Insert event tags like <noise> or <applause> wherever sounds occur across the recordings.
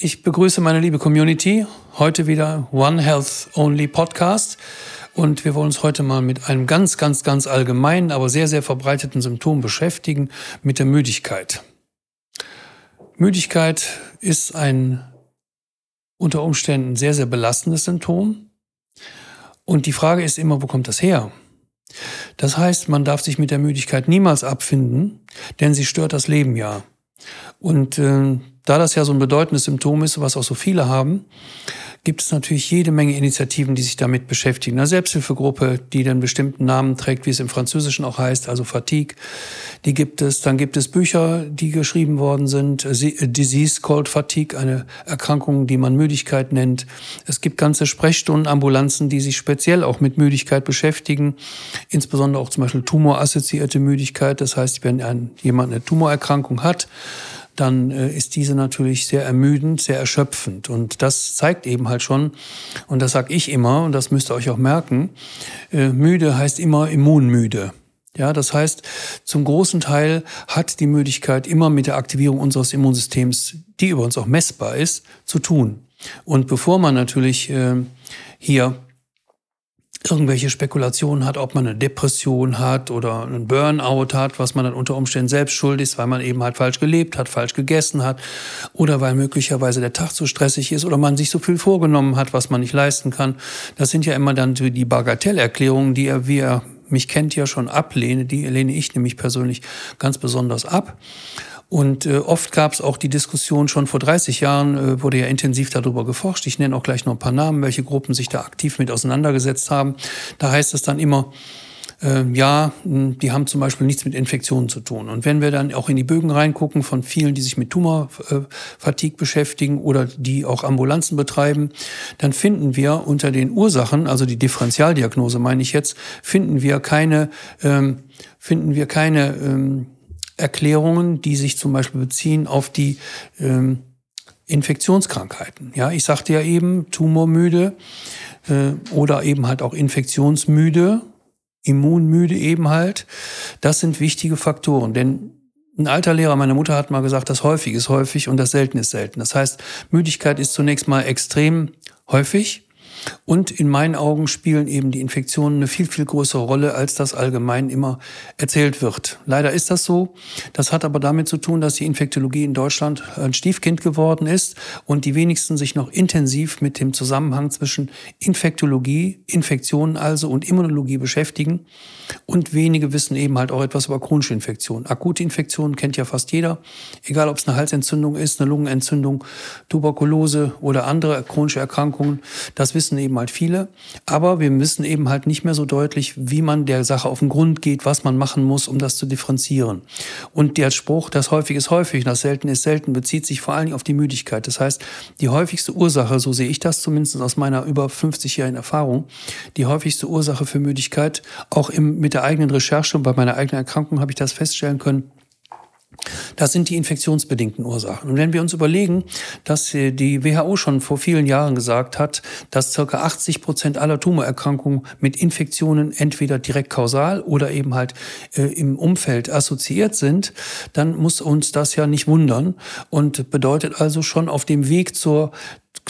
Ich begrüße meine liebe Community. Heute wieder One Health Only Podcast. Und wir wollen uns heute mal mit einem ganz, ganz, ganz allgemeinen, aber sehr, sehr verbreiteten Symptom beschäftigen, mit der Müdigkeit. Müdigkeit ist ein unter Umständen sehr, sehr belastendes Symptom. Und die Frage ist immer, wo kommt das her? Das heißt, man darf sich mit der Müdigkeit niemals abfinden, denn sie stört das Leben ja. Und äh, da das ja so ein bedeutendes Symptom ist, was auch so viele haben, gibt es natürlich jede Menge Initiativen, die sich damit beschäftigen. Eine Selbsthilfegruppe, die den bestimmten Namen trägt, wie es im Französischen auch heißt, also Fatigue, die gibt es. Dann gibt es Bücher, die geschrieben worden sind. Disease called Fatigue, eine Erkrankung, die man Müdigkeit nennt. Es gibt ganze Sprechstundenambulanzen, die sich speziell auch mit Müdigkeit beschäftigen. Insbesondere auch zum Beispiel tumorassoziierte Müdigkeit. Das heißt, wenn ein, jemand eine Tumorerkrankung hat, dann äh, ist diese natürlich sehr ermüdend, sehr erschöpfend. Und das zeigt eben halt schon, und das sage ich immer, und das müsst ihr euch auch merken, äh, müde heißt immer immunmüde. Ja, das heißt, zum großen Teil hat die Müdigkeit immer mit der Aktivierung unseres Immunsystems, die übrigens auch messbar ist, zu tun. Und bevor man natürlich äh, hier irgendwelche Spekulationen hat, ob man eine Depression hat oder einen Burnout hat, was man dann unter Umständen selbst schuld ist, weil man eben halt falsch gelebt hat, falsch gegessen hat oder weil möglicherweise der Tag zu stressig ist oder man sich so viel vorgenommen hat, was man nicht leisten kann. Das sind ja immer dann die Bagatellerklärungen, die er, wie er mich kennt, ja schon ablehne. Die lehne ich nämlich persönlich ganz besonders ab. Und äh, oft gab es auch die Diskussion, schon vor 30 Jahren äh, wurde ja intensiv darüber geforscht. Ich nenne auch gleich noch ein paar Namen, welche Gruppen sich da aktiv mit auseinandergesetzt haben. Da heißt es dann immer, äh, ja, die haben zum Beispiel nichts mit Infektionen zu tun. Und wenn wir dann auch in die Bögen reingucken von vielen, die sich mit Tumorfatigue beschäftigen oder die auch Ambulanzen betreiben, dann finden wir unter den Ursachen, also die Differentialdiagnose meine ich jetzt, finden wir keine, ähm, finden wir keine ähm, Erklärungen, die sich zum Beispiel beziehen auf die ähm, Infektionskrankheiten. Ja, ich sagte ja eben tumormüde äh, oder eben halt auch infektionsmüde, immunmüde eben halt. Das sind wichtige Faktoren, denn ein alter Lehrer meiner Mutter hat mal gesagt, das häufig ist häufig und das selten ist selten. Das heißt, Müdigkeit ist zunächst mal extrem häufig und in meinen Augen spielen eben die Infektionen eine viel, viel größere Rolle, als das allgemein immer erzählt wird. Leider ist das so. Das hat aber damit zu tun, dass die Infektologie in Deutschland ein Stiefkind geworden ist und die wenigsten sich noch intensiv mit dem Zusammenhang zwischen Infektologie, Infektionen also und Immunologie beschäftigen. Und wenige wissen eben halt auch etwas über chronische Infektionen. Akute Infektionen kennt ja fast jeder. Egal, ob es eine Halsentzündung ist, eine Lungenentzündung, Tuberkulose oder andere chronische Erkrankungen. Das wissen wissen eben halt viele. Aber wir wissen eben halt nicht mehr so deutlich, wie man der Sache auf den Grund geht, was man machen muss, um das zu differenzieren. Und der Spruch, das häufig ist häufig, das selten ist selten, bezieht sich vor Dingen auf die Müdigkeit. Das heißt, die häufigste Ursache, so sehe ich das zumindest aus meiner über 50-jährigen Erfahrung, die häufigste Ursache für Müdigkeit, auch im, mit der eigenen Recherche und bei meiner eigenen Erkrankung habe ich das feststellen können, das sind die infektionsbedingten Ursachen. Und wenn wir uns überlegen, dass die WHO schon vor vielen Jahren gesagt hat, dass circa 80 Prozent aller Tumorerkrankungen mit Infektionen entweder direkt kausal oder eben halt äh, im Umfeld assoziiert sind, dann muss uns das ja nicht wundern und bedeutet also schon auf dem Weg zur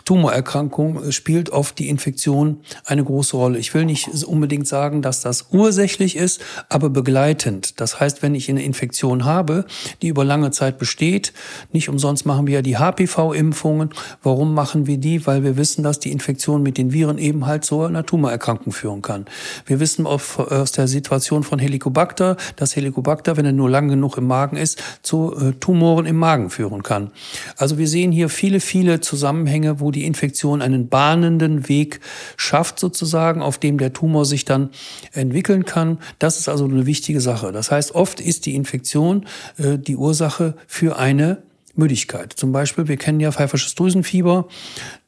Tumorerkrankung spielt oft die Infektion eine große Rolle. Ich will nicht unbedingt sagen, dass das ursächlich ist, aber begleitend. Das heißt, wenn ich eine Infektion habe, die über lange Zeit besteht, nicht umsonst machen wir ja die HPV-Impfungen. Warum machen wir die? Weil wir wissen, dass die Infektion mit den Viren eben halt zu einer Tumorerkrankung führen kann. Wir wissen aus der Situation von Helicobacter, dass Helicobacter, wenn er nur lang genug im Magen ist, zu äh, Tumoren im Magen führen kann. Also wir sehen hier viele, viele Zusammenhänge, wo wo die Infektion einen bahnenden Weg schafft sozusagen, auf dem der Tumor sich dann entwickeln kann. Das ist also eine wichtige Sache. Das heißt, oft ist die Infektion äh, die Ursache für eine Müdigkeit. Zum Beispiel, wir kennen ja pfeifersches Drüsenfieber.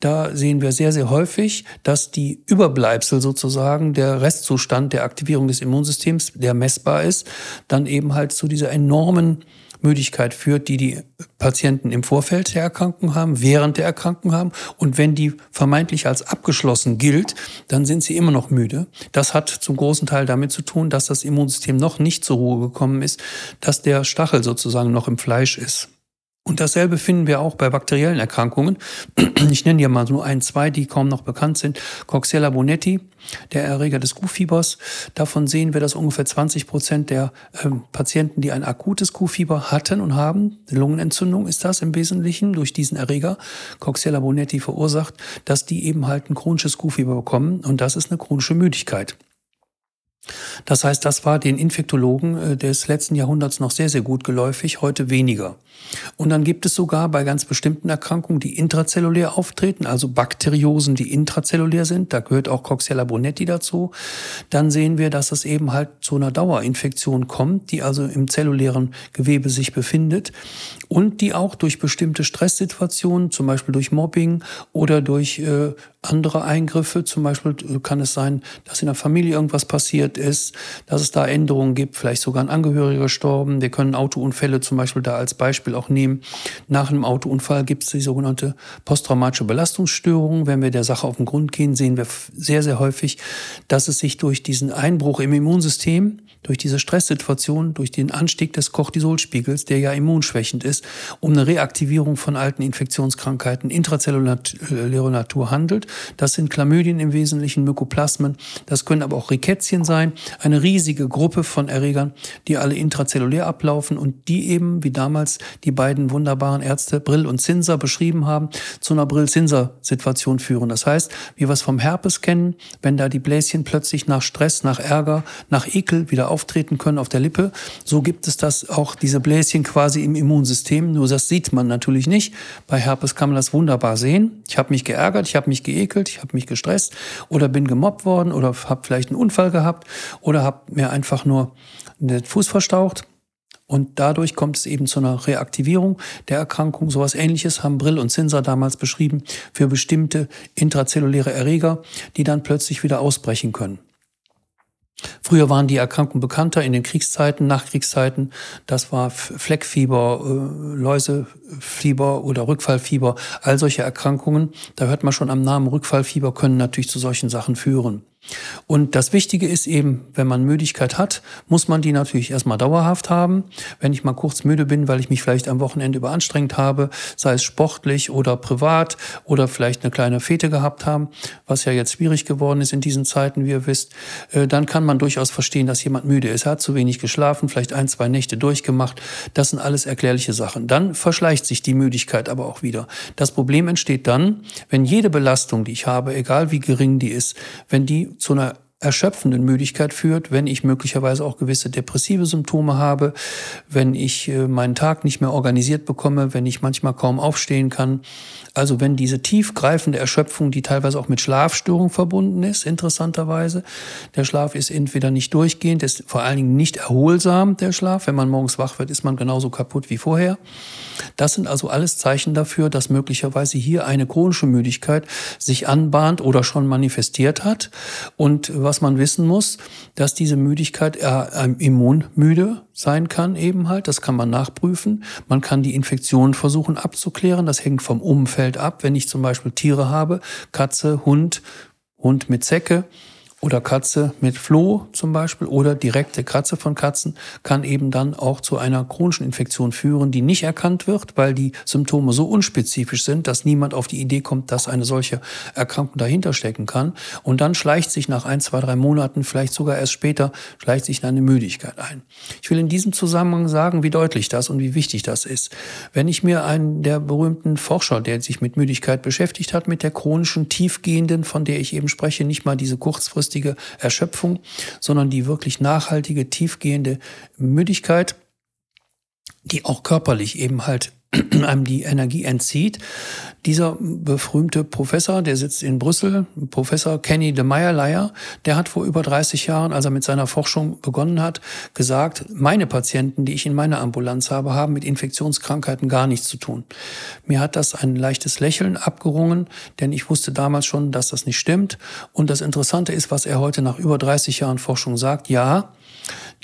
Da sehen wir sehr, sehr häufig, dass die Überbleibsel sozusagen, der Restzustand der Aktivierung des Immunsystems, der messbar ist, dann eben halt zu dieser enormen Müdigkeit führt, die die Patienten im Vorfeld der Erkrankung haben, während der Erkrankung haben. Und wenn die vermeintlich als abgeschlossen gilt, dann sind sie immer noch müde. Das hat zum großen Teil damit zu tun, dass das Immunsystem noch nicht zur Ruhe gekommen ist, dass der Stachel sozusagen noch im Fleisch ist. Und dasselbe finden wir auch bei bakteriellen Erkrankungen. <clears throat> Ich nenne dir mal nur ein, zwei, die kaum noch bekannt sind. Coxiella bonetti, der Erreger des Kuhfiebers. Davon sehen wir, dass ungefähr 20 Prozent der äh, Patienten, die ein akutes Kuhfieber hatten und haben, Lungenentzündung ist das im Wesentlichen durch diesen Erreger, Coxiella bonetti verursacht, dass die eben halt ein chronisches Kuhfieber bekommen. Und das ist eine chronische Müdigkeit. Das heißt, das war den Infektologen äh, des letzten Jahrhunderts noch sehr, sehr gut geläufig, heute weniger. Und dann gibt es sogar bei ganz bestimmten Erkrankungen, die intrazellulär auftreten, also Bakteriosen, die intrazellulär sind, da gehört auch Coxiella bonetti dazu, dann sehen wir, dass es eben halt zu einer Dauerinfektion kommt, die also im zellulären Gewebe sich befindet und die auch durch bestimmte Stresssituationen, zum Beispiel durch Mobbing oder durch äh, andere Eingriffe, zum Beispiel äh, kann es sein, dass in der Familie irgendwas passiert ist, dass es da Änderungen gibt, vielleicht sogar ein Angehöriger gestorben. Wir können Autounfälle zum Beispiel da als Beispiel auch nehmen. Nach einem Autounfall gibt es die sogenannte posttraumatische Belastungsstörung. Wenn wir der Sache auf den Grund gehen, sehen wir sehr, sehr häufig, dass es sich durch diesen Einbruch im Immunsystem durch diese Stresssituation, durch den Anstieg des Cortisolspiegels, der ja immunschwächend ist, um eine Reaktivierung von alten Infektionskrankheiten intrazellulärer Natur handelt. Das sind Chlamydien im Wesentlichen, Mykoplasmen. Das können aber auch Rickettien sein. Eine riesige Gruppe von Erregern, die alle intrazellulär ablaufen und die eben, wie damals die beiden wunderbaren Ärzte Brill und Zinser beschrieben haben, zu einer Brill-Zinser-Situation führen. Das heißt, wie wir es vom Herpes kennen, wenn da die Bläschen plötzlich nach Stress, nach Ärger, nach Ekel wieder auftreten können auf der Lippe. So gibt es das auch, diese Bläschen quasi im Immunsystem. Nur das sieht man natürlich nicht. Bei Herpes kann man das wunderbar sehen. Ich habe mich geärgert, ich habe mich geekelt, ich habe mich gestresst oder bin gemobbt worden oder habe vielleicht einen Unfall gehabt oder habe mir einfach nur den Fuß verstaucht. Und dadurch kommt es eben zu einer Reaktivierung der Erkrankung. Sowas ähnliches haben Brill und Zinser damals beschrieben für bestimmte intrazelluläre Erreger, die dann plötzlich wieder ausbrechen können. Früher waren die Erkrankungen bekannter in den Kriegszeiten, Nachkriegszeiten. Das war Fleckfieber, äh, Läusefieber oder Rückfallfieber, all solche Erkrankungen. Da hört man schon am Namen Rückfallfieber können natürlich zu solchen Sachen führen. Und das Wichtige ist eben, wenn man Müdigkeit hat, muss man die natürlich erstmal dauerhaft haben. Wenn ich mal kurz müde bin, weil ich mich vielleicht am Wochenende überanstrengt habe, sei es sportlich oder privat oder vielleicht eine kleine Fete gehabt haben, was ja jetzt schwierig geworden ist in diesen Zeiten, wie ihr wisst, äh, dann kann man durchaus verstehen, dass jemand müde ist. Er hat zu wenig geschlafen, vielleicht ein, zwei Nächte durchgemacht. Das sind alles erklärliche Sachen. Dann verschleicht sich die Müdigkeit aber auch wieder. Das Problem entsteht dann, wenn jede Belastung, die ich habe, egal wie gering die ist, wenn die zu einer erschöpfenden Müdigkeit führt, wenn ich möglicherweise auch gewisse depressive Symptome habe, wenn ich äh, meinen Tag nicht mehr organisiert bekomme, wenn ich manchmal kaum aufstehen kann. Also wenn diese tiefgreifende Erschöpfung, die teilweise auch mit Schlafstörung verbunden ist, interessanterweise, der Schlaf ist entweder nicht durchgehend, ist vor allen Dingen nicht erholsam, der Schlaf. Wenn man morgens wach wird, ist man genauso kaputt wie vorher. Das sind also alles Zeichen dafür, dass möglicherweise hier eine chronische Müdigkeit sich anbahnt oder schon manifestiert hat. Und was man wissen muss, dass diese Müdigkeit äh, immunmüde sein kann eben halt. Das kann man nachprüfen. Man kann die Infektion versuchen abzuklären. Das hängt vom Umfeld ab. Wenn ich zum Beispiel Tiere habe, Katze, Hund, Hund mit Zecke, oder Katze mit Floh zum Beispiel oder direkte Kratze von Katzen kann eben dann auch zu einer chronischen Infektion führen, die nicht erkannt wird, weil die Symptome so unspezifisch sind, dass niemand auf die Idee kommt, dass eine solche Erkrankung dahinter stecken kann. Und dann schleicht sich nach ein, zwei, drei Monaten, vielleicht sogar erst später, schleicht sich eine Müdigkeit ein. Ich will in diesem Zusammenhang sagen, wie deutlich das und wie wichtig das ist. Wenn ich mir einen der berühmten Forscher, der sich mit Müdigkeit beschäftigt hat, mit der chronischen, tiefgehenden, von der ich eben spreche, nicht mal diese kurzfristige kurzfristige Erschöpfung, sondern die wirklich nachhaltige, tiefgehende Müdigkeit, die auch körperlich eben halt <clears throat> einem die Energie entzieht. Dieser berühmte Professor, der sitzt in Brüssel, Professor Kenny de Meyerleier, der hat vor über 30 Jahren, als er mit seiner Forschung begonnen hat, gesagt, meine Patienten, die ich in meiner Ambulanz habe, haben mit Infektionskrankheiten gar nichts zu tun. Mir hat das ein leichtes Lächeln abgerungen, denn ich wusste damals schon, dass das nicht stimmt. Und das Interessante ist, was er heute nach über 30 Jahren Forschung sagt, ja,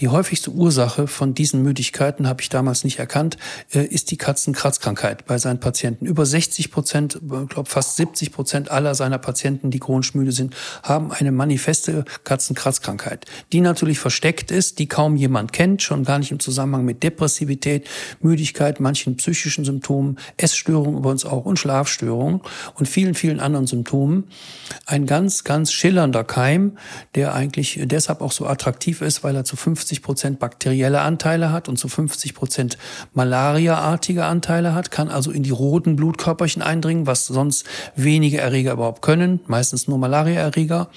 Die häufigste Ursache von diesen Müdigkeiten, habe ich damals nicht erkannt, äh, ist die Katzenkratzkrankheit bei seinen Patienten. Über 60 Prozent, ich glaube fast 70 Prozent aller seiner Patienten, die chronisch müde sind, haben eine manifeste Katzenkratzkrankheit, die natürlich versteckt ist, die kaum jemand kennt, schon gar nicht im Zusammenhang mit Depressivität, Müdigkeit, manchen psychischen Symptomen, Essstörungen übrigens auch und Schlafstörungen und vielen, vielen anderen Symptomen. Ein ganz, ganz schillernder Keim, der eigentlich deshalb auch so attraktiv ist, weil er zu 50 Prozent bakterielle Anteile hat und zu 50 Prozent Malaria-artige Anteile hat, kann also in die roten Blutkörperchen eindringen, was sonst wenige Erreger überhaupt können, meistens nur Malaria-Erreger.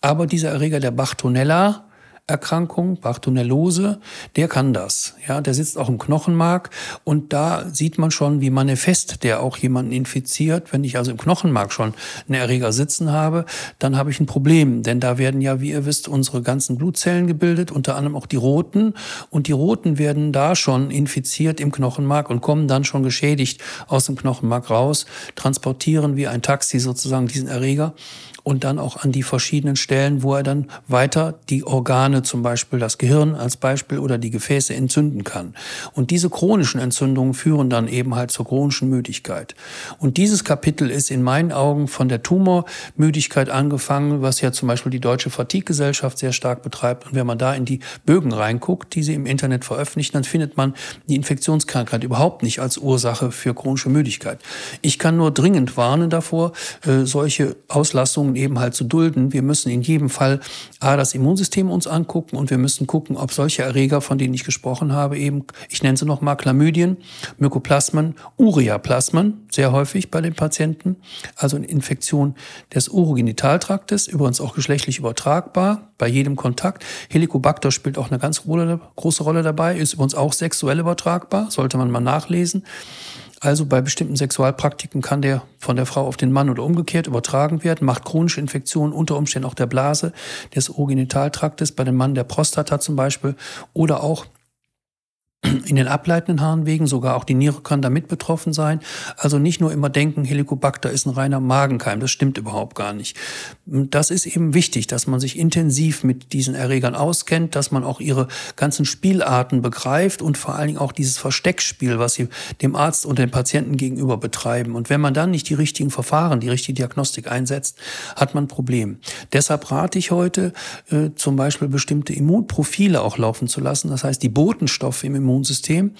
Aber dieser Erreger der Bachtonella, Erkrankung, Bartonellose, der kann das. Ja, der sitzt auch im Knochenmark und da sieht man schon, wie manifest der auch jemanden infiziert. Wenn ich also im Knochenmark schon einen Erreger sitzen habe, dann habe ich ein Problem, denn da werden ja, wie ihr wisst, unsere ganzen Blutzellen gebildet, unter anderem auch die roten und die roten werden da schon infiziert im Knochenmark und kommen dann schon geschädigt aus dem Knochenmark raus, transportieren wie ein Taxi sozusagen diesen Erreger und dann auch an die verschiedenen Stellen, wo er dann weiter die Organe, zum Beispiel das Gehirn als Beispiel oder die Gefäße entzünden kann. Und diese chronischen Entzündungen führen dann eben halt zur chronischen Müdigkeit. Und dieses Kapitel ist in meinen Augen von der Tumormüdigkeit angefangen, was ja zum Beispiel die Deutsche Fatigue-Gesellschaft sehr stark betreibt. Und wenn man da in die Bögen reinguckt, die sie im Internet veröffentlichen, dann findet man die Infektionskrankheit überhaupt nicht als Ursache für chronische Müdigkeit. Ich kann nur dringend warnen davor, äh, solche Auslastungen Erkrankungen eben halt zu dulden. Wir müssen in jedem Fall A, das Immunsystem uns angucken und wir müssen gucken, ob solche Erreger, von denen ich gesprochen habe, eben, ich nenne sie nochmal Chlamydien, Mykoplasmen, Ureaplasmen, sehr häufig bei den Patienten, also eine Infektion des Urogenitaltraktes, übrigens auch geschlechtlich übertragbar, bei jedem Kontakt. Helicobacter spielt auch eine ganz große Rolle dabei, ist übrigens auch sexuell übertragbar, sollte man mal nachlesen. Also bei bestimmten Sexualpraktiken kann der von der Frau auf den Mann oder umgekehrt übertragen werden, macht chronische Infektionen unter Umständen auch der Blase, des Urogenitaltraktes, bei dem Mann der Prostata zum Beispiel oder auch in den ableitenden Harnwegen, sogar auch die Niere kann damit betroffen sein. Also nicht nur immer denken, Helicobacter ist ein reiner Magenkeim, das stimmt überhaupt gar nicht. Das ist eben wichtig, dass man sich intensiv mit diesen Erregern auskennt, dass man auch ihre ganzen Spielarten begreift und vor allen Dingen auch dieses Versteckspiel, was sie dem Arzt und dem Patienten gegenüber betreiben. Und wenn man dann nicht die richtigen Verfahren, die richtige Diagnostik einsetzt, hat man ein Problem. Deshalb rate ich heute, äh, zum Beispiel bestimmte Immunprofile auch laufen zu lassen. Das heißt, die Botenstoffe im Immun Immunsystem,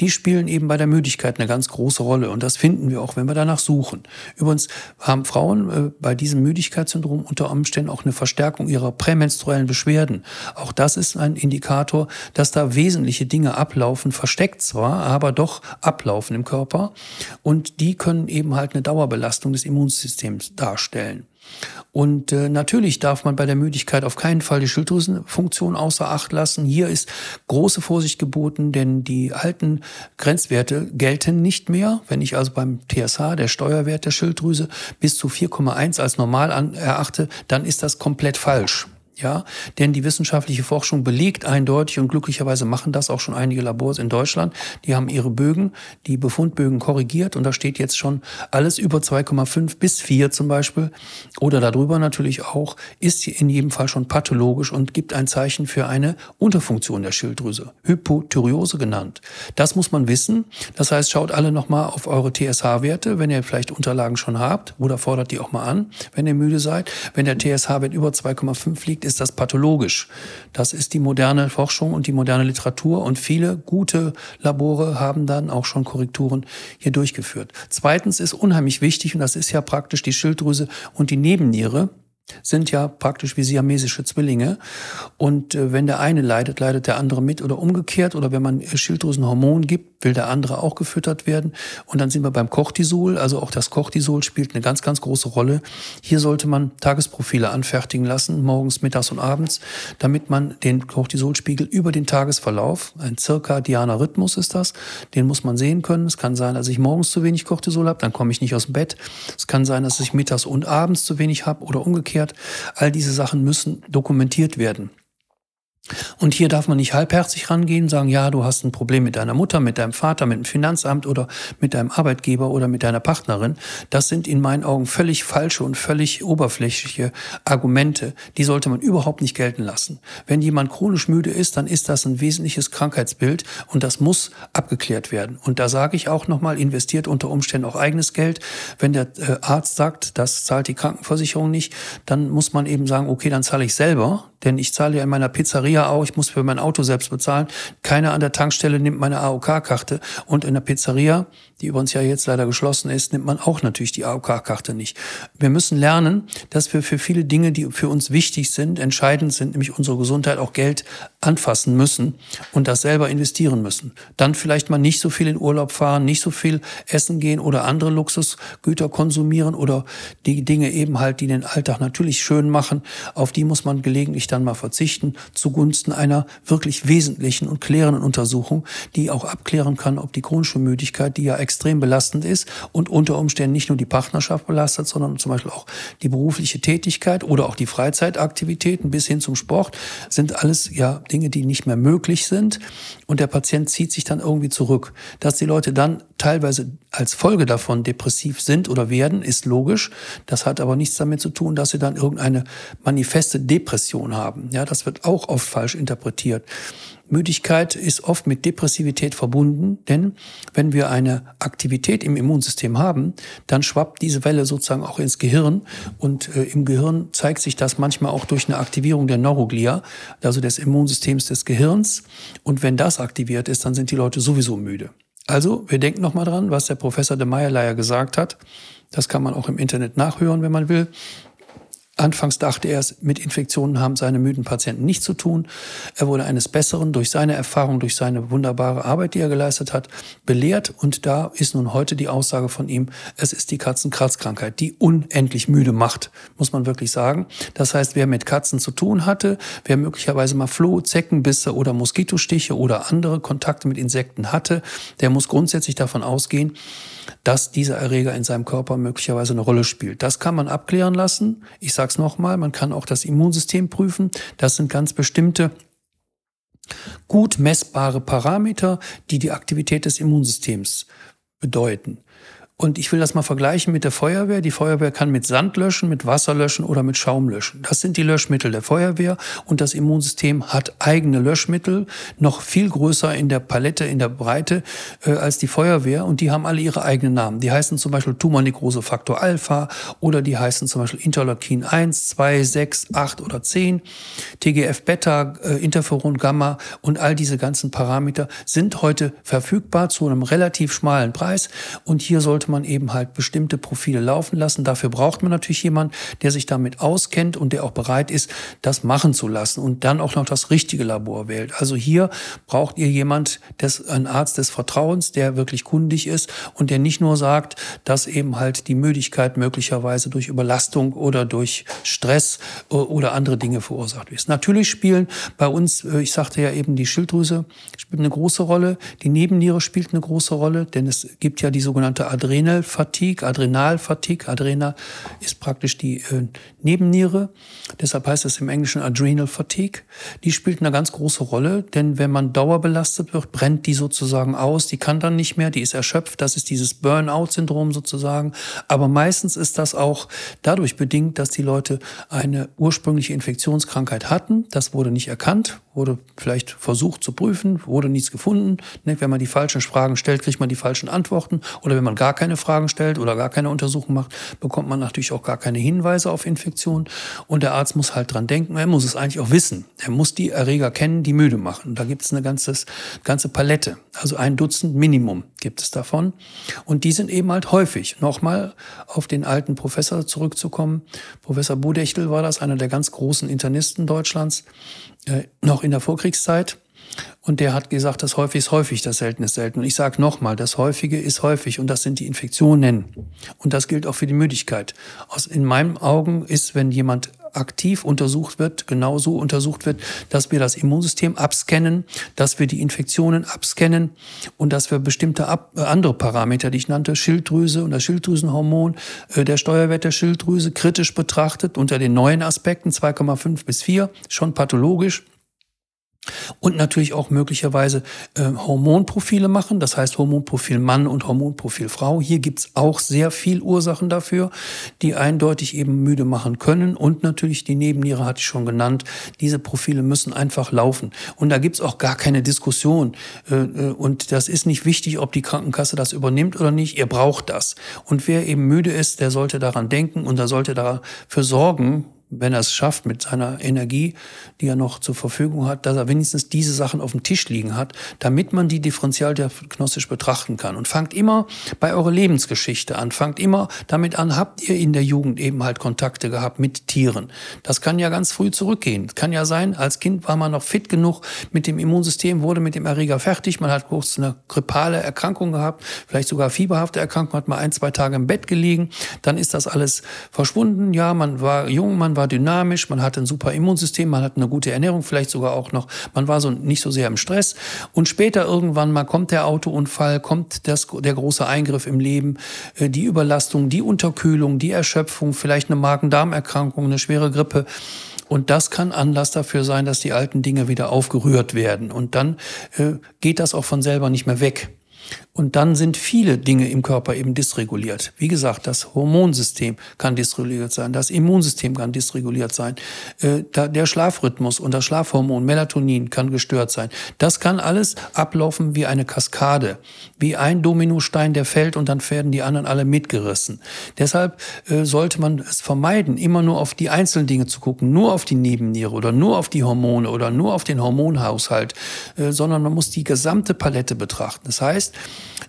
die spielen eben bei der Müdigkeit eine ganz große Rolle. Und das finden wir auch, wenn wir danach suchen. Übrigens haben Frauen äh, bei diesem Müdigkeitssyndrom unter Umständen auch eine Verstärkung ihrer prämenstruellen Beschwerden. Auch das ist ein Indikator, dass da wesentliche Dinge ablaufen, versteckt zwar, aber doch ablaufen im Körper. Und die können eben halt eine Dauerbelastung des Immunsystems darstellen. Und äh, natürlich darf man bei der Müdigkeit auf keinen Fall die Schilddrüsenfunktion außer Acht lassen. Hier ist große Vorsicht geboten, denn die alten Grenzwerte gelten nicht mehr. Wenn ich also beim TSH, der Steuerwert der Schilddrüse, bis zu 4,1 als normal an, erachte, dann ist das komplett falsch. Ja, denn die wissenschaftliche Forschung belegt eindeutig und glücklicherweise machen das auch schon einige Labors in Deutschland. Die haben ihre Bögen, die Befundbögen korrigiert und da steht jetzt schon alles über 2,5 bis 4 zum Beispiel oder darüber natürlich auch, ist in jedem Fall schon pathologisch und gibt ein Zeichen für eine Unterfunktion der Schilddrüse, Hypothyreose genannt. Das muss man wissen. Das heißt, schaut alle nochmal auf eure TSH-Werte, wenn ihr vielleicht Unterlagen schon habt oder fordert die auch mal an, wenn ihr müde seid. Wenn der TSH-Wert über 2,5 liegt, ist das pathologisch. Das ist die moderne Forschung und die moderne Literatur und viele gute Labore haben dann auch schon Korrekturen hier durchgeführt. Zweitens ist unheimlich wichtig, und das ist ja praktisch die Schilddrüse und die Nebenniere, sind ja praktisch wie siamesische Zwillinge. Und äh, wenn der eine leidet, leidet der andere mit oder umgekehrt. Oder wenn man Schilddrüsenhormon gibt, will der andere auch gefüttert werden. Und dann sind wir beim Cortisol. Also auch das Cortisol spielt eine ganz, ganz große Rolle. Hier sollte man Tagesprofile anfertigen lassen, morgens, mittags und abends, damit man den Cortisolspiegel über den Tagesverlauf, ein zirkadianer Rhythmus ist das, den muss man sehen können. Es kann sein, dass ich morgens zu wenig Cortisol habe, dann komme ich nicht aus dem Bett. Es kann sein, dass ich mittags und abends zu wenig habe oder umgekehrt. All diese Sachen müssen dokumentiert werden. Und hier darf man nicht halbherzig rangehen sagen, ja, du hast ein Problem mit deiner Mutter, mit deinem Vater, mit dem Finanzamt oder mit deinem Arbeitgeber oder mit deiner Partnerin. Das sind in meinen Augen völlig falsche und völlig oberflächliche Argumente. Die sollte man überhaupt nicht gelten lassen. Wenn jemand chronisch müde ist, dann ist das ein wesentliches Krankheitsbild und das muss abgeklärt werden. Und da sage ich auch nochmal, investiert unter Umständen auch eigenes Geld. Wenn der äh, Arzt sagt, das zahlt die Krankenversicherung nicht, dann muss man eben sagen, okay, dann zahle ich selber denn ich zahle ja in meiner Pizzeria auch, ich muss für mein Auto selbst bezahlen. Keiner an der Tankstelle nimmt meine AOK-Karte und in der Pizzeria die übrigens ja jetzt leider geschlossen ist, nimmt man auch natürlich die AOK-Karte nicht. Wir müssen lernen, dass wir für viele Dinge, die für uns wichtig sind, entscheidend sind, nämlich unsere Gesundheit, auch Geld anfassen müssen und das selber investieren müssen. Dann vielleicht mal nicht so viel in Urlaub fahren, nicht so viel essen gehen oder andere Luxusgüter konsumieren oder die Dinge eben halt, die den Alltag natürlich schön machen, auf die muss man gelegentlich dann mal verzichten, zugunsten einer wirklich wesentlichen und klärenden Untersuchung, die auch abklären kann, ob die chronische Müdigkeit, die ja extrem belastend ist und unter Umständen nicht nur die Partnerschaft belastet, sondern zum Beispiel auch die berufliche Tätigkeit oder auch die Freizeitaktivitäten bis hin zum Sport sind alles ja Dinge, die nicht mehr möglich sind und der Patient zieht sich dann irgendwie zurück. Dass die Leute dann teilweise als Folge davon depressiv sind oder werden, ist logisch. Das hat aber nichts damit zu tun, dass sie dann irgendeine manifeste Depression haben. Ja, das wird auch oft falsch interpretiert. Müdigkeit ist oft mit Depressivität verbunden, denn wenn wir eine Aktivität im Immunsystem haben, dann schwappt diese Welle sozusagen auch ins Gehirn und äh, im Gehirn zeigt sich das manchmal auch durch eine Aktivierung der Neuroglia, also des Immunsystems des Gehirns. Und wenn das aktiviert ist, dann sind die Leute sowieso müde. Also, wir denken nochmal dran, was der Professor de Meyerleier gesagt hat. Das kann man auch im Internet nachhören, wenn man will. Anfangs dachte er, mit Infektionen haben seine müden Patienten nichts zu tun. Er wurde eines Besseren durch seine Erfahrung, durch seine wunderbare Arbeit, die er geleistet hat, belehrt. Und da ist nun heute die Aussage von ihm, es ist die Katzenkratzkrankheit, die unendlich müde macht, muss man wirklich sagen. Das heißt, wer mit Katzen zu tun hatte, wer möglicherweise mal Floh, Zeckenbisse oder Moskitostiche oder andere Kontakte mit Insekten hatte, der muss grundsätzlich davon ausgehen, dass dieser Erreger in seinem Körper möglicherweise eine Rolle spielt. Das kann man abklären lassen. Ich sage es nochmal, man kann auch das Immunsystem prüfen. Das sind ganz bestimmte gut messbare Parameter, die die Aktivität des Immunsystems bedeuten. Und ich will das mal vergleichen mit der Feuerwehr. Die Feuerwehr kann mit Sand löschen, mit Wasser löschen oder mit Schaum löschen. Das sind die Löschmittel der Feuerwehr und das Immunsystem hat eigene Löschmittel, noch viel größer in der Palette, in der Breite äh, als die Feuerwehr und die haben alle ihre eigenen Namen. Die heißen zum Beispiel Tumornekrose Faktor Alpha oder die heißen zum Beispiel Interleukin 1, 2, 6, 8 oder 10, TGF-Beta, äh, Interferon Gamma und all diese ganzen Parameter sind heute verfügbar zu einem relativ schmalen Preis und hier sollte sollte man eben halt bestimmte Profile laufen lassen. Dafür braucht man natürlich jemanden, der sich damit auskennt und der auch bereit ist, das machen zu lassen und dann auch noch das richtige Labor wählt. Also hier braucht ihr jemand, des, ein Arzt des Vertrauens, der wirklich kundig ist und der nicht nur sagt, dass eben halt die Müdigkeit möglicherweise durch Überlastung oder durch Stress oder andere Dinge verursacht ist. Natürlich spielen bei uns, äh, ich sagte ja eben, die Schilddrüse spielt eine große Rolle, die Nebenniere spielt eine große Rolle, denn es gibt ja die sogenannte Adrenal Adrenalfatigue, Adrenalfatigue. Adrenal ist praktisch die äh, Nebenniere. Deshalb heißt es im Englischen Adrenal Fatigue. Die spielt eine ganz große Rolle, denn wenn man dauerbelastet wird, brennt die sozusagen aus. Die kann dann nicht mehr, die ist erschöpft. Das ist dieses Burnout-Syndrom sozusagen. Aber meistens ist das auch dadurch bedingt, dass die Leute eine ursprüngliche Infektionskrankheit hatten. Das wurde nicht erkannt, wurde vielleicht versucht zu prüfen, wurde nichts gefunden. Ne, wenn man die falschen Fragen stellt, kriegt man die falschen Antworten. Oder wenn man gar keine Fragen stellt oder gar keine Untersuchung macht, bekommt man natürlich auch gar keine Hinweise auf Infektion. Und der Arzt muss halt dran denken, er muss es eigentlich auch wissen. Er muss die Erreger kennen, die müde machen. Da gibt es eine ganzes, ganze Palette. Also ein Dutzend Minimum gibt es davon. Und die sind eben halt häufig. Nochmal auf den alten Professor zurückzukommen. Professor Budechtel war das, einer der ganz großen Internisten Deutschlands, äh, noch in der Vorkriegszeit. Und der hat gesagt, das häufig ist häufig, das selten ist selten. Und ich sage nochmal, das häufige ist häufig und das sind die Infektionen. Und das gilt auch für die Müdigkeit. Aus, in meinen Augen ist, wenn jemand aktiv untersucht wird, genauso untersucht wird, dass wir das Immunsystem abscannen, dass wir die Infektionen abscannen und dass wir bestimmte ab, äh, andere Parameter, die ich nannte, Schilddrüse und das Schilddrüsenhormon, äh, der Steuerwert der Schilddrüse kritisch betrachtet unter den neuen Aspekten 2,5 bis 4, schon pathologisch Und natürlich auch möglicherweise äh, Hormonprofile machen, das heißt Hormonprofil Mann und Hormonprofil Frau. Hier gibt's auch sehr viel Ursachen dafür, die eindeutig eben müde machen können. Und natürlich die Nebenniere hatte ich schon genannt. Diese Profile müssen einfach laufen. Und da gibt's auch gar keine Diskussion. Äh, äh, und das ist nicht wichtig, ob die Krankenkasse das übernimmt oder nicht. Ihr braucht das. Und wer eben müde ist, der sollte daran denken und der sollte dafür sorgen, wenn er es schafft mit seiner Energie, die er noch zur Verfügung hat, dass er wenigstens diese Sachen auf dem Tisch liegen hat, damit man die differenzialdiagnostisch betrachten kann. Und fangt immer bei eurer Lebensgeschichte an. Fangt immer damit an, habt ihr in der Jugend eben halt Kontakte gehabt mit Tieren. Das kann ja ganz früh zurückgehen. Kann ja sein, als Kind war man noch fit genug mit dem Immunsystem, wurde mit dem Erreger fertig, man hat kurz eine grippale Erkrankung gehabt, vielleicht sogar fieberhafte Erkrankung, hat mal ein, zwei Tage im Bett gelegen, dann ist das alles verschwunden. Ja, man war jung, man war dynamisch, man hatte ein super Immunsystem, man hatte eine gute Ernährung, vielleicht sogar auch noch, man war so nicht so sehr im Stress. Und später irgendwann mal kommt der Autounfall, kommt das, der große Eingriff im Leben, äh, die Überlastung, die Unterkühlung, die Erschöpfung, vielleicht eine Magen-Darm-Erkrankung, eine schwere Grippe. Und das kann Anlass dafür sein, dass die alten Dinge wieder aufgerührt werden. Und dann äh, geht das auch von selber nicht mehr weg. Und dann sind viele Dinge im Körper eben dysreguliert. Wie gesagt, das Hormonsystem kann dysreguliert sein, das Immunsystem kann dysreguliert sein, äh, der Schlafrhythmus und das Schlafhormon Melatonin kann gestört sein. Das kann alles ablaufen wie eine Kaskade, wie ein Dominostein, der fällt und dann werden die anderen alle mitgerissen. Deshalb äh, sollte man es vermeiden, immer nur auf die einzelnen Dinge zu gucken, nur auf die Nebenniere oder nur auf die Hormone oder nur auf den Hormonhaushalt, äh, sondern man muss die gesamte Palette betrachten. Das heißt,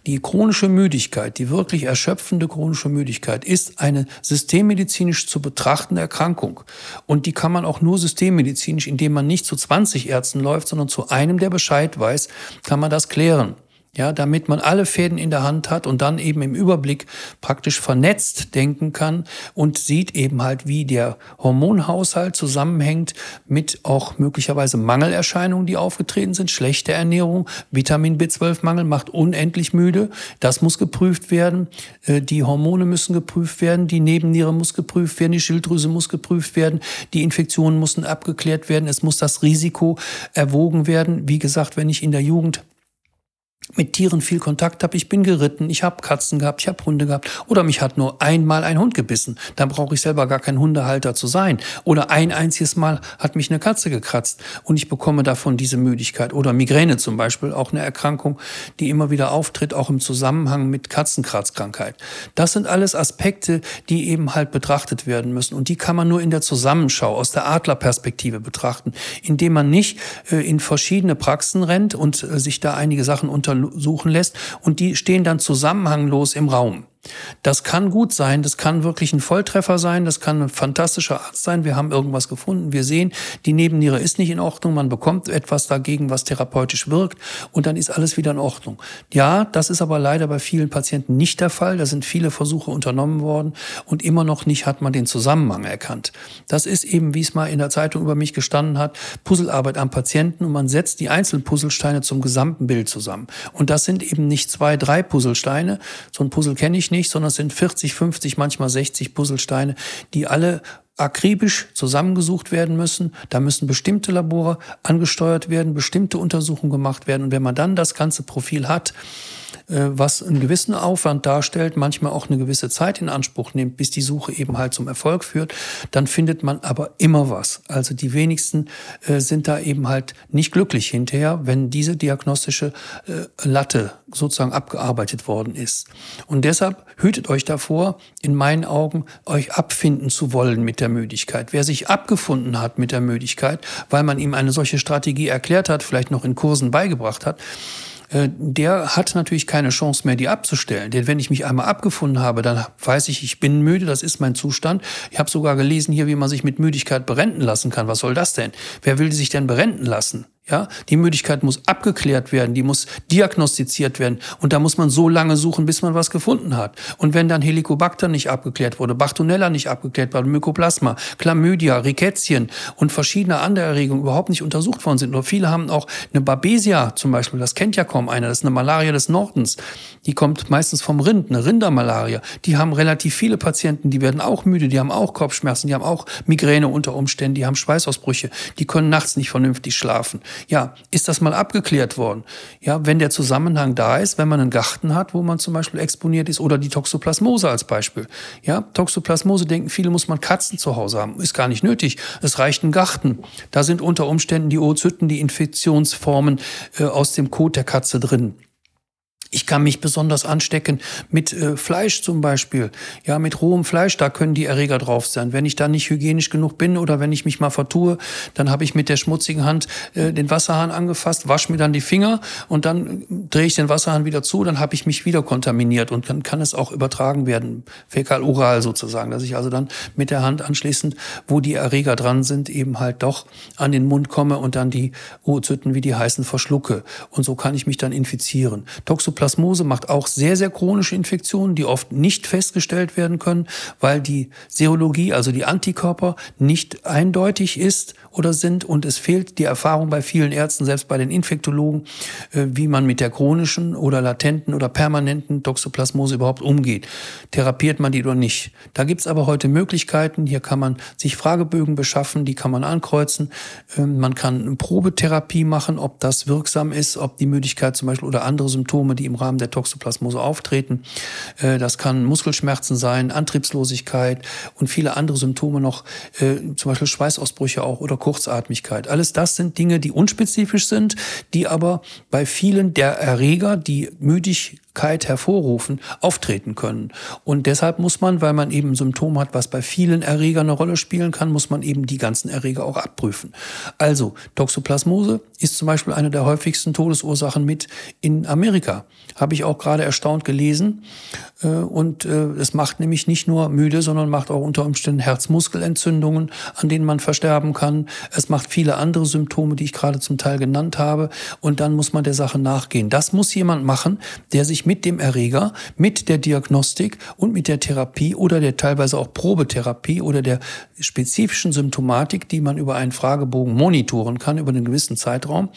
die chronische Müdigkeit, die wirklich erschöpfende chronische Müdigkeit ist eine systemmedizinisch zu betrachtende Erkrankung. Und die kann man auch nur systemmedizinisch, indem man nicht zu 20 Ärzten läuft, sondern zu einem, der Bescheid weiß, kann man das klären ja, damit man alle Fäden in der Hand hat und dann eben im Überblick praktisch vernetzt denken kann und sieht eben halt, wie der Hormonhaushalt zusammenhängt mit auch möglicherweise Mangelerscheinungen, die aufgetreten sind, schlechte Ernährung, Vitamin B12-Mangel macht unendlich müde, das muss geprüft werden, äh, die Hormone müssen geprüft werden, die Nebenniere muss geprüft werden, die Schilddrüse muss geprüft werden, die Infektionen müssen abgeklärt werden, es muss das Risiko erwogen werden. Wie gesagt, wenn ich in der Jugend mit Tieren viel Kontakt habe. Ich bin geritten, ich habe Katzen gehabt, ich habe Hunde gehabt. Oder mich hat nur einmal ein Hund gebissen. Dann brauche ich selber gar kein Hundehalter zu sein. Oder ein einziges Mal hat mich eine Katze gekratzt und ich bekomme davon diese Müdigkeit. Oder Migräne zum Beispiel, auch eine Erkrankung, die immer wieder auftritt, auch im Zusammenhang mit Katzenkratzkrankheit. Das sind alles Aspekte, die eben halt betrachtet werden müssen. Und die kann man nur in der Zusammenschau, aus der Adlerperspektive betrachten, indem man nicht äh, in verschiedene Praxen rennt und äh, sich da einige Sachen unter untersuchen lässt und die stehen dann zusammenhanglos im Raum. Das kann gut sein, das kann wirklich ein Volltreffer sein, das kann ein fantastischer Arzt sein. Wir haben irgendwas gefunden, wir sehen, die Nebenniere ist nicht in Ordnung, man bekommt etwas dagegen, was therapeutisch wirkt und dann ist alles wieder in Ordnung. Ja, das ist aber leider bei vielen Patienten nicht der Fall. Da sind viele Versuche unternommen worden und immer noch nicht hat man den Zusammenhang erkannt. Das ist eben, wie es mal in der Zeitung über mich gestanden hat, Puzzlearbeit am Patienten und man setzt die einzelnen Puzzlesteine zum gesamten Bild zusammen. Und das sind eben nicht zwei, drei Puzzlesteine. So ein Puzzle kenne ich nicht nicht, sondern es sind 40, 50, manchmal 60 Puzzlesteine, die alle akribisch zusammengesucht werden müssen. Da müssen bestimmte Labore angesteuert werden, bestimmte Untersuchungen gemacht werden. Und wenn man dann das ganze Profil hat, äh, was einen gewissen Aufwand darstellt, manchmal auch eine gewisse Zeit in Anspruch nimmt, bis die Suche eben halt zum Erfolg führt, dann findet man aber immer was. Also die wenigsten äh, sind da eben halt nicht glücklich hinterher, wenn diese diagnostische äh, Latte sozusagen abgearbeitet worden ist. Und deshalb hütet euch davor, in meinen Augen euch abfinden zu wollen mit der Müdigkeit. Wer sich abgefunden hat mit der Müdigkeit, weil man ihm eine solche Strategie erklärt hat, vielleicht noch in Kursen beigebracht hat, äh, der hat natürlich keine Chance mehr, die abzustellen. Denn wenn ich mich einmal abgefunden habe, dann weiß ich, ich bin müde, das ist mein Zustand. Ich habe sogar gelesen hier, wie man sich mit Müdigkeit berenten lassen kann. Was soll das denn? Wer will sich denn berenten lassen? Ja, die Müdigkeit muss abgeklärt werden, die muss diagnostiziert werden und da muss man so lange suchen, bis man was gefunden hat. Und wenn dann Helicobacter nicht abgeklärt wurde, Bartonella nicht abgeklärt wurde, Mycoplasma, Chlamydia, Rickettien und verschiedene andere Erregungen überhaupt nicht untersucht worden sind, oder viele haben auch eine Babesia zum Beispiel, das kennt ja kaum einer, das ist eine Malaria des Nordens, die kommt meistens vom Rind, eine Rindermalaria. Die haben relativ viele Patienten, die werden auch müde, die haben auch Kopfschmerzen, die haben auch Migräne unter Umständen, die haben Schweißausbrüche, die können nachts nicht vernünftig schlafen. Ja, ist das mal abgeklärt worden? Ja, wenn der Zusammenhang da ist, wenn man einen Garten hat, wo man zum Beispiel exponiert ist oder die Toxoplasmose als Beispiel. Ja, Toxoplasmose denken viele, muss man Katzen zu Hause haben. Ist gar nicht nötig. Es reicht ein Garten. Da sind unter Umständen die Oozyten, die Infektionsformen äh, aus dem Kot der Katze drin. Ich kann mich besonders anstecken mit äh, Fleisch zum Beispiel. Ja, mit rohem Fleisch, da können die Erreger drauf sein. Wenn ich da nicht hygienisch genug bin oder wenn ich mich mal vertue, dann habe ich mit der schmutzigen Hand äh, den Wasserhahn angefasst, wasche mir dann die Finger und dann drehe ich den Wasserhahn wieder zu, dann habe ich mich wieder kontaminiert und dann kann es auch übertragen werden, fäkal-oral sozusagen, dass ich also dann mit der Hand anschließend, wo die Erreger dran sind, eben halt doch an den Mund komme und dann die Oozyten, wie die heißen, verschlucke. Und so kann ich mich dann infizieren. Toxop Toxoplasmose macht auch sehr, sehr chronische Infektionen, die oft nicht festgestellt werden können, weil die Serologie, also die Antikörper, nicht eindeutig ist oder sind und es fehlt die Erfahrung bei vielen Ärzten, selbst bei den Infektologen, äh, wie man mit der chronischen oder latenten oder permanenten Toxoplasmose überhaupt umgeht. Therapiert man die oder nicht? Da gibt's aber heute Möglichkeiten. Hier kann man sich Fragebögen beschaffen, die kann man ankreuzen. Ähm, man kann eine Probetherapie machen, ob das wirksam ist, ob die Möglichkeit zum Beispiel oder andere Symptome, die im Rahmen der Toxoplasmose auftreten. Äh, das kann Muskelschmerzen sein, Antriebslosigkeit und viele andere Symptome noch, äh, zum Beispiel Schweißausbrüche auch oder Kurzatmigkeit. Alles das sind Dinge, die unspezifisch sind, die aber bei vielen der Erreger, die Müdigkeit hervorrufen, auftreten können. Und deshalb muss man, weil man eben Symptome hat, was bei vielen Erregern eine Rolle spielen kann, muss man eben die ganzen Erreger auch abprüfen. Also Toxoplasmose ist zum Beispiel eine der häufigsten Todesursachen mit in Amerika. Habe ich auch gerade erstaunt gelesen. Äh, und äh, es macht nämlich nicht nur müde, sondern macht auch unter Umständen Herzmuskelentzündungen, an denen man versterben kann. Es macht viele andere Symptome, die ich gerade zum Teil genannt habe. Und dann muss man der Sache nachgehen. Das muss jemand machen, der sich mit dem Erreger, mit der Diagnostik und mit der Therapie oder der teilweise auch Probetherapie oder der spezifischen Symptomatik, die man über einen Fragebogen monitoren kann, über einen gewissen Zeitraum,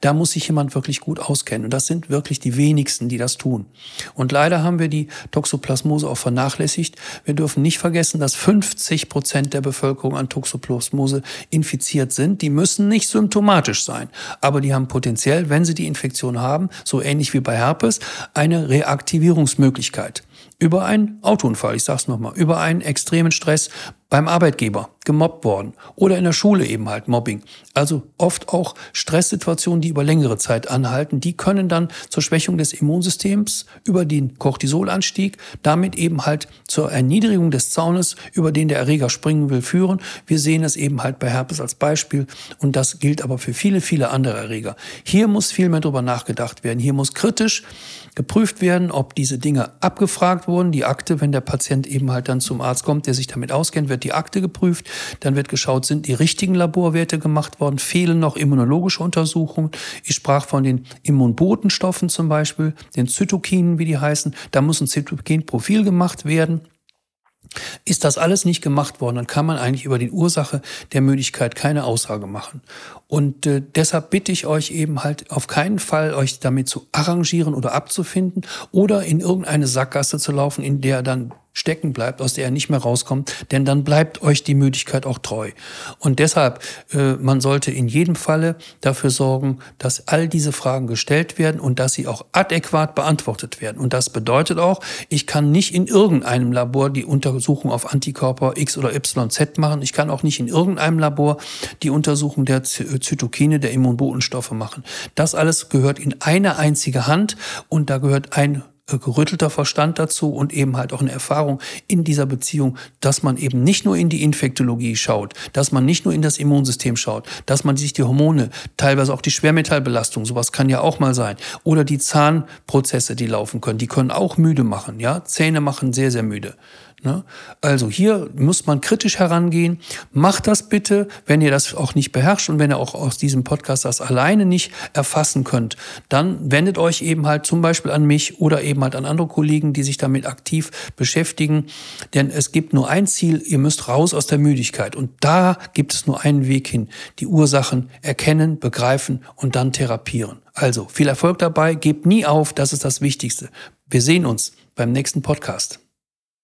da muss sich jemand wirklich gut auskennen. Und das sind wirklich die wenigsten, die das tun. Und leider haben wir die Toxoplasmose auch vernachlässigt. Wir dürfen nicht vergessen, dass 50 Prozent der Bevölkerung an Toxoplasmose infiziert sind. Die müssen nicht symptomatisch sein, aber die haben potenziell, wenn sie die Infektion haben, so ähnlich wie bei Herpes, eine Reaktivierungsmöglichkeit. Über einen Autounfall, ich sag's nochmal, über einen extremen Stress beim Arbeitgeber, gemobbt worden oder in der Schule eben halt Mobbing. Also oft auch Stresssituationen, die über längere Zeit anhalten, die können dann zur Schwächung des Immunsystems über den Cortisolanstieg, damit eben halt zur Erniedrigung des Zaunes, über den der Erreger springen will, führen. Wir sehen es eben halt bei Herpes als Beispiel und das gilt aber für viele, viele andere Erreger. Hier muss viel mehr drüber nachgedacht werden. Hier muss kritisch geprüft werden, ob diese Dinge abgefragt wurden. Die Akte, wenn der Patient eben halt dann zum Arzt kommt, der sich damit auskennt, wird die Akte geprüft. Dann wird geschaut, sind die richtigen Laborwerte gemacht worden, fehlen noch immunologische Untersuchungen. Ich sprach von den Immunbotenstoffen zum Beispiel, den Zytokinen, wie die heißen. Da muss ein Zytokinprofil gemacht werden. Ist das alles nicht gemacht worden, dann kann man eigentlich über die Ursache der Müdigkeit keine Aussage machen. Und äh, deshalb bitte ich euch eben halt auf keinen Fall, euch damit zu arrangieren oder abzufinden oder in irgendeine Sackgasse zu laufen, in der dann stecken bleibt, aus der er nicht mehr rauskommt, denn dann bleibt euch die Müdigkeit auch treu. Und deshalb, äh, man sollte in jedem Falle dafür sorgen, dass all diese Fragen gestellt werden und dass sie auch adäquat beantwortet werden. Und das bedeutet auch, ich kann nicht in irgendeinem Labor die Untersuchung auf Antikörper X oder YZ machen. Ich kann auch nicht in irgendeinem Labor die Untersuchung der Zytokine, der Immunbotenstoffe machen. Das alles gehört in eine einzige Hand und da gehört ein äh, gerüttelter Verstand dazu und eben halt auch eine Erfahrung in dieser Beziehung, dass man eben nicht nur in die Infektologie schaut, dass man nicht nur in das Immunsystem schaut, dass man sich die Hormone, teilweise auch die Schwermetallbelastung, sowas kann ja auch mal sein, oder die Zahnprozesse, die laufen können, die können auch müde machen, ja, Zähne machen sehr, sehr müde. Ne? Also hier muss man kritisch herangehen. Macht das bitte, wenn ihr das auch nicht beherrscht und wenn ihr auch aus diesem Podcast das alleine nicht erfassen könnt, dann wendet euch eben halt zum Beispiel an mich oder eben halt an andere Kollegen, die sich damit aktiv beschäftigen. Denn es gibt nur ein Ziel, ihr müsst raus aus der Müdigkeit. Und da gibt es nur einen Weg hin. Die Ursachen erkennen, begreifen und dann therapieren. Also viel Erfolg dabei, gebt nie auf, das ist das Wichtigste. Wir sehen uns beim nächsten Podcast.